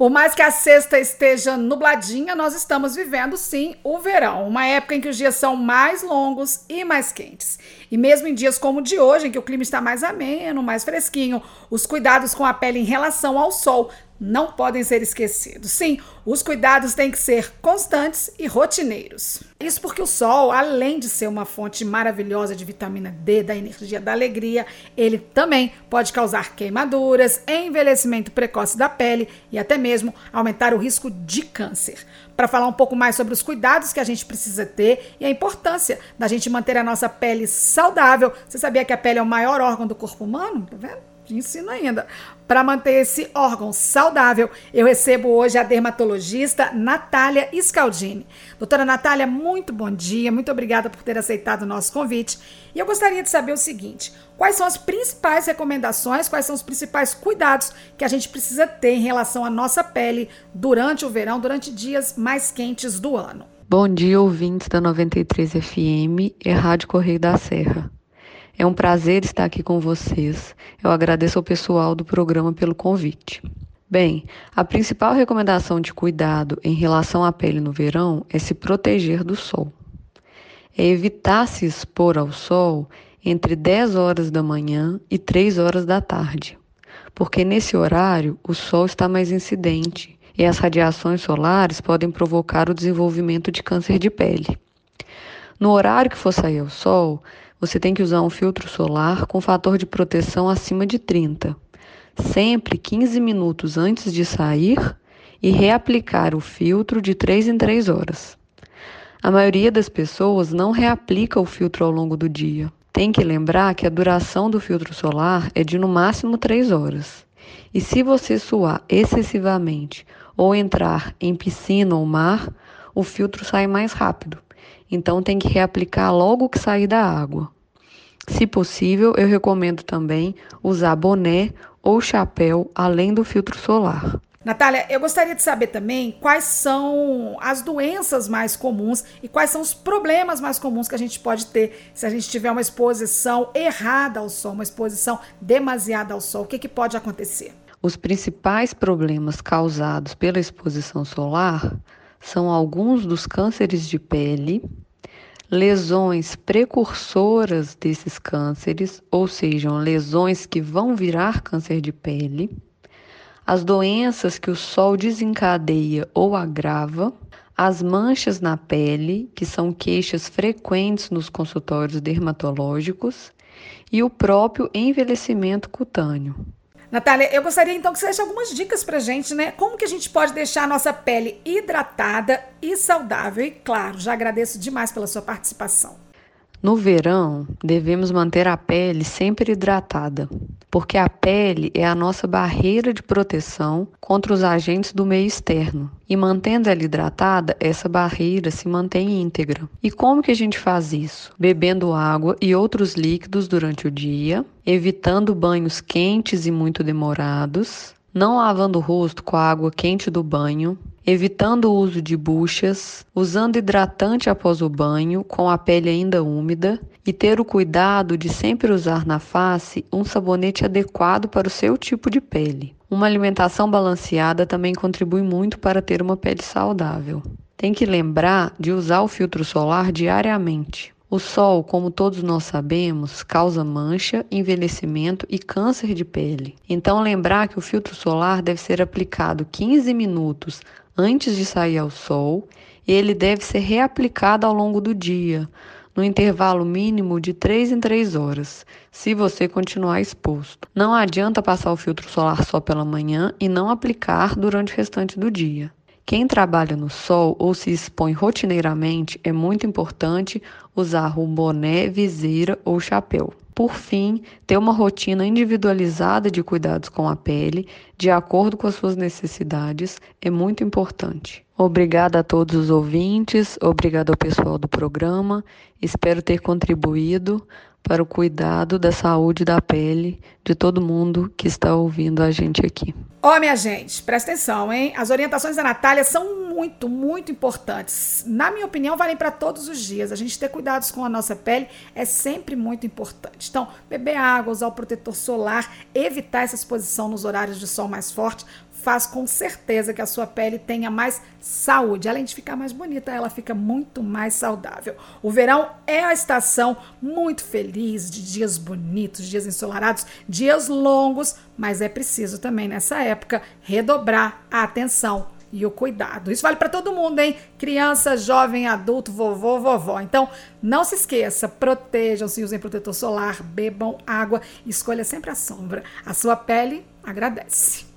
Por mais que a sexta esteja nubladinha, nós estamos vivendo sim o verão, uma época em que os dias são mais longos e mais quentes. E mesmo em dias como o de hoje, em que o clima está mais ameno, mais fresquinho, os cuidados com a pele em relação ao sol não podem ser esquecidos. Sim, os cuidados têm que ser constantes e rotineiros. Isso porque o sol, além de ser uma fonte maravilhosa de vitamina D, da energia da alegria, ele também pode causar queimaduras, envelhecimento precoce da pele e até mesmo aumentar o risco de câncer. Para falar um pouco mais sobre os cuidados que a gente precisa ter e a importância da gente manter a nossa pele saudável. Você sabia que a pele é o maior órgão do corpo humano? Tá vendo? Te ensino ainda. Para manter esse órgão saudável, eu recebo hoje a dermatologista Natália Scaldini. Doutora Natália, muito bom dia, muito obrigada por ter aceitado o nosso convite. E eu gostaria de saber o seguinte: quais são as principais recomendações, quais são os principais cuidados que a gente precisa ter em relação à nossa pele durante o verão, durante dias mais quentes do ano? Bom dia, ouvintes da 93 FM e Rádio Correio da Serra. É um prazer estar aqui com vocês. Eu agradeço ao pessoal do programa pelo convite. Bem, a principal recomendação de cuidado em relação à pele no verão é se proteger do sol. É evitar se expor ao sol entre 10 horas da manhã e 3 horas da tarde, porque nesse horário o sol está mais incidente e as radiações solares podem provocar o desenvolvimento de câncer de pele. No horário que for sair ao sol, você tem que usar um filtro solar com fator de proteção acima de 30, sempre 15 minutos antes de sair e reaplicar o filtro de 3 em 3 horas. A maioria das pessoas não reaplica o filtro ao longo do dia. Tem que lembrar que a duração do filtro solar é de no máximo 3 horas. E se você suar excessivamente ou entrar em piscina ou mar, o filtro sai mais rápido então tem que reaplicar logo que sair da água. Se possível, eu recomendo também usar boné ou chapéu além do filtro solar. Natália, eu gostaria de saber também quais são as doenças mais comuns e quais são os problemas mais comuns que a gente pode ter se a gente tiver uma exposição errada ao sol, uma exposição demasiada ao sol. O que, que pode acontecer? Os principais problemas causados pela exposição solar são alguns dos cânceres de pele, lesões precursoras desses cânceres, ou seja, lesões que vão virar câncer de pele, as doenças que o sol desencadeia ou agrava, as manchas na pele, que são queixas frequentes nos consultórios dermatológicos, e o próprio envelhecimento cutâneo. Natália, eu gostaria então que você deixe algumas dicas pra gente, né? Como que a gente pode deixar a nossa pele hidratada e saudável? E claro, já agradeço demais pela sua participação. No verão, devemos manter a pele sempre hidratada, porque a pele é a nossa barreira de proteção contra os agentes do meio externo. E mantendo ela hidratada, essa barreira se mantém íntegra. E como que a gente faz isso? Bebendo água e outros líquidos durante o dia, evitando banhos quentes e muito demorados, não lavando o rosto com a água quente do banho, evitando o uso de buchas, usando hidratante após o banho, com a pele ainda úmida, e ter o cuidado de sempre usar na face um sabonete adequado para o seu tipo de pele. Uma alimentação balanceada também contribui muito para ter uma pele saudável. Tem que lembrar de usar o filtro solar diariamente. O sol, como todos nós sabemos, causa mancha, envelhecimento e câncer de pele. Então, lembrar que o filtro solar deve ser aplicado 15 minutos antes de sair ao sol e ele deve ser reaplicado ao longo do dia, no intervalo mínimo de 3 em 3 horas, se você continuar exposto. Não adianta passar o filtro solar só pela manhã e não aplicar durante o restante do dia. Quem trabalha no sol ou se expõe rotineiramente é muito importante usar um boné, viseira ou chapéu. Por fim, ter uma rotina individualizada de cuidados com a pele, de acordo com as suas necessidades, é muito importante. Obrigada a todos os ouvintes, obrigada ao pessoal do programa. Espero ter contribuído para o cuidado da saúde da pele de todo mundo que está ouvindo a gente aqui. Ó, oh, minha gente, presta atenção, hein? As orientações da Natália são muito, muito importantes. Na minha opinião, valem para todos os dias. A gente ter cuidados com a nossa pele é sempre muito importante. Então, beber água, usar o protetor solar, evitar essa exposição nos horários de sol mais forte, faz com certeza que a sua pele tenha mais saúde. Além de ficar mais bonita, ela fica muito mais saudável. O verão é a estação muito feliz de dias bonitos, dias ensolarados, dias longos, mas é preciso também nessa época redobrar a atenção e o cuidado. Isso vale para todo mundo, hein? Criança, jovem, adulto, vovô, vovó. Então, não se esqueça, protejam-se, usem protetor solar, bebam água, escolha sempre a sombra. A sua pele agradece.